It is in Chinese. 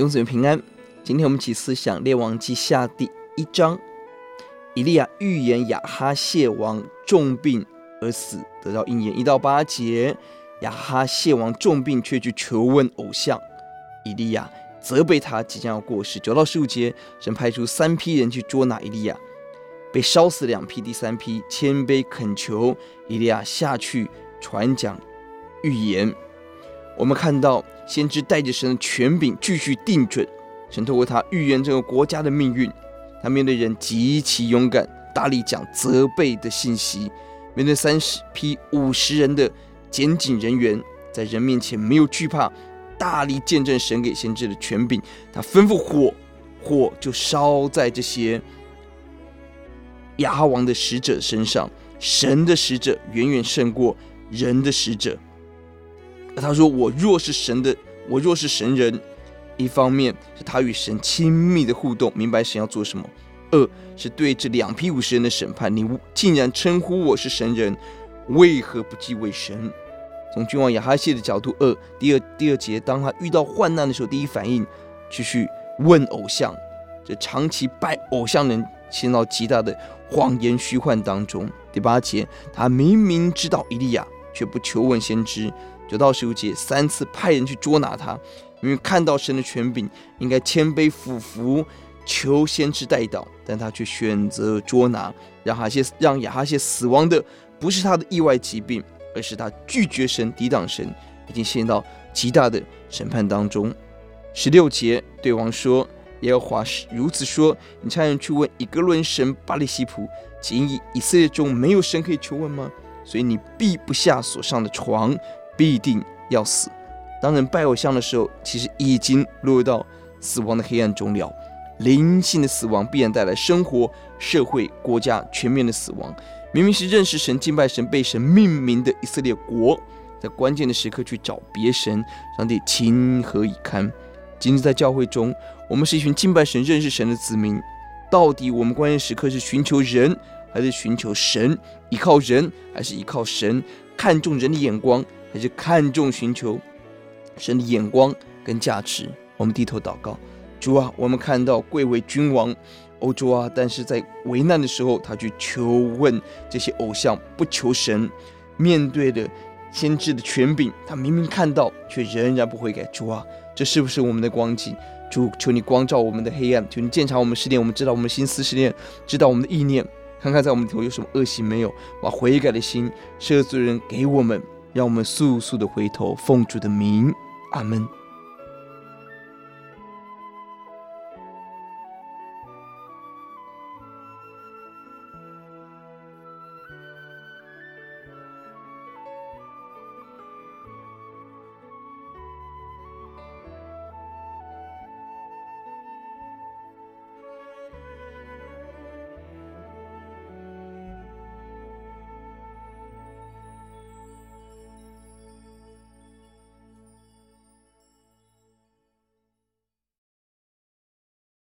永子平安。今天我们一起思想列王记下第一章。以利亚预言亚哈谢王重病而死，得到应验。一到八节，亚哈谢王重病，却去求问偶像。以利亚责备他即将要过世。九到十五节，神派出三批人去捉拿以利亚，被烧死两批，第三批谦卑恳求以利亚下去传讲预言。我们看到先知带着神的权柄继续定准，神透过他预言这个国家的命运。他面对人极其勇敢，大力讲责备的信息。面对三十批五十人的检警人员，在人面前没有惧怕，大力见证神给先知的权柄。他吩咐火，火就烧在这些亚哈王的使者身上。神的使者远远胜过人的使者。而他说：“我若是神的，我若是神人。”一方面是他与神亲密的互动，明白神要做什么；二是对这两批五十人的审判。你竟然称呼我是神人，为何不敬畏神？从君王亚哈谢的角度，二第二第二节，当他遇到患难的时候，第一反应继续问偶像。这长期拜偶像人陷到极大的谎言虚幻当中。第八节，他明明知道伊利亚，却不求问先知。九到十五节，三次派人去捉拿他。因为看到神的权柄，应该谦卑俯伏，求先知代祷，但他却选择捉拿，让哈谢让亚哈谢死亡的不是他的意外疾病，而是他拒绝神、抵挡神，已经陷到极大的审判当中。十六节对王说：“耶和华是如此说，你差人去问以格伦神巴力西普，仅以以色列中没有神可以求问吗？所以你必不下所上的床，必定要死。”当人拜偶像的时候，其实已经落入到死亡的黑暗中了。灵性的死亡必然带来生活、社会、国家全面的死亡。明明是认识神、敬拜神、被神命名的以色列国，在关键的时刻去找别神，上帝情何以堪？今日在教会中，我们是一群敬拜神、认识神的子民。到底我们关键时刻是寻求人，还是寻求神？依靠人，还是依靠神？看重人的眼光，还是看重寻求？神的眼光跟价值，我们低头祷告，主啊，我们看到贵为君王，欧洲啊，但是在危难的时候，他去求问这些偶像，不求神，面对的先知的权柄，他明明看到，却仍然不悔改。主啊，这是不是我们的光景？主，求你光照我们的黑暗，求你鉴察我们失恋，我们知道我们心思失恋，知道我们的意念，看看在我们头有什么恶行没有，把悔改的心，赦罪人给我们，让我们速速的回头，奉主的名。阿门。